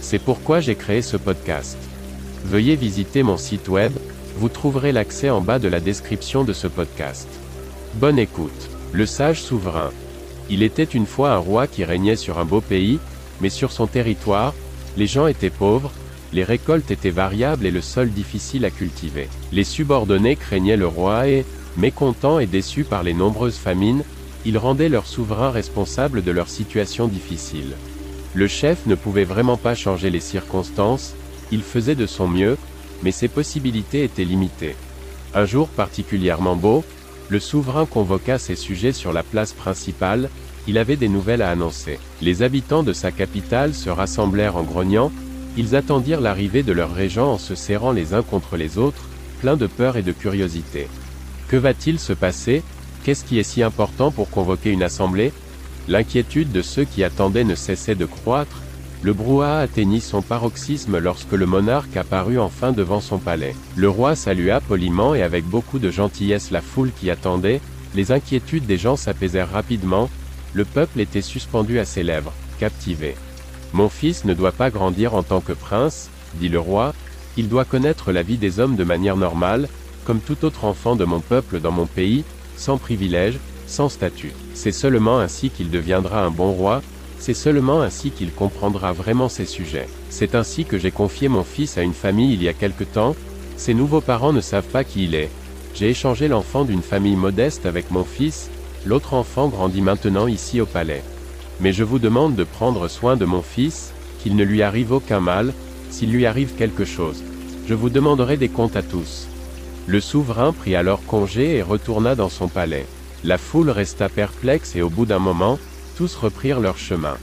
C'est pourquoi j'ai créé ce podcast. Veuillez visiter mon site web, vous trouverez l'accès en bas de la description de ce podcast. Bonne écoute. Le sage souverain. Il était une fois un roi qui régnait sur un beau pays, mais sur son territoire, les gens étaient pauvres, les récoltes étaient variables et le sol difficile à cultiver. Les subordonnés craignaient le roi et, mécontents et déçus par les nombreuses famines, ils rendaient leur souverain responsable de leur situation difficile. Le chef ne pouvait vraiment pas changer les circonstances, il faisait de son mieux, mais ses possibilités étaient limitées. Un jour particulièrement beau, le souverain convoqua ses sujets sur la place principale, il avait des nouvelles à annoncer. Les habitants de sa capitale se rassemblèrent en grognant, ils attendirent l'arrivée de leur régent en se serrant les uns contre les autres, pleins de peur et de curiosité. Que va-t-il se passer? Qu'est-ce qui est si important pour convoquer une assemblée? L'inquiétude de ceux qui attendaient ne cessait de croître, le brouhaha atteignit son paroxysme lorsque le monarque apparut enfin devant son palais. Le roi salua poliment et avec beaucoup de gentillesse la foule qui attendait, les inquiétudes des gens s'apaisèrent rapidement, le peuple était suspendu à ses lèvres, captivé. Mon fils ne doit pas grandir en tant que prince, dit le roi, il doit connaître la vie des hommes de manière normale, comme tout autre enfant de mon peuple dans mon pays, sans privilèges, sans statut. C'est seulement ainsi qu'il deviendra un bon roi, c'est seulement ainsi qu'il comprendra vraiment ses sujets. C'est ainsi que j'ai confié mon fils à une famille il y a quelque temps, ses nouveaux parents ne savent pas qui il est. J'ai échangé l'enfant d'une famille modeste avec mon fils, l'autre enfant grandit maintenant ici au palais. Mais je vous demande de prendre soin de mon fils, qu'il ne lui arrive aucun mal, s'il lui arrive quelque chose. Je vous demanderai des comptes à tous. Le souverain prit alors congé et retourna dans son palais. La foule resta perplexe et au bout d'un moment, tous reprirent leur chemin.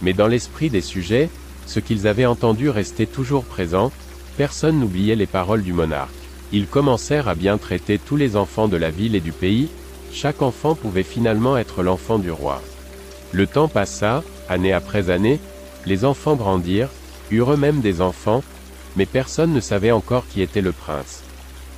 Mais dans l'esprit des sujets, ce qu'ils avaient entendu restait toujours présent, personne n'oubliait les paroles du monarque. Ils commencèrent à bien traiter tous les enfants de la ville et du pays, chaque enfant pouvait finalement être l'enfant du roi. Le temps passa, année après année, les enfants grandirent, eurent eux-mêmes des enfants, mais personne ne savait encore qui était le prince.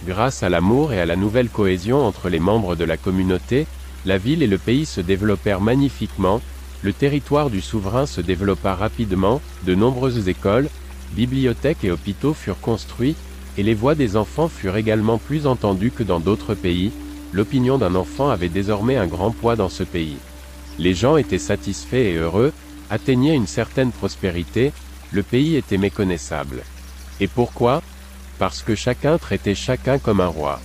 Grâce à l'amour et à la nouvelle cohésion entre les membres de la communauté, la ville et le pays se développèrent magnifiquement, le territoire du souverain se développa rapidement, de nombreuses écoles, bibliothèques et hôpitaux furent construits, et les voix des enfants furent également plus entendues que dans d'autres pays, l'opinion d'un enfant avait désormais un grand poids dans ce pays. Les gens étaient satisfaits et heureux, atteignaient une certaine prospérité, le pays était méconnaissable. Et pourquoi? Parce que chacun traitait chacun comme un roi.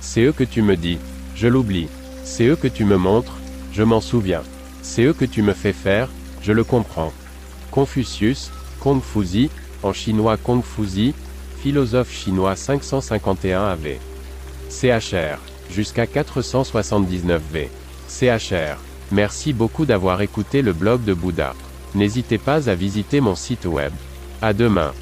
C'est eux que tu me dis, je l'oublie. C'est eux que tu me montres, je m'en souviens. C'est eux que tu me fais faire, je le comprends. Confucius, Kongfuzi, en chinois Kongfuzi, philosophe chinois 551 AV. CHR, jusqu'à 479 V. CHR. Merci beaucoup d'avoir écouté le blog de Bouddha. N'hésitez pas à visiter mon site web. À demain.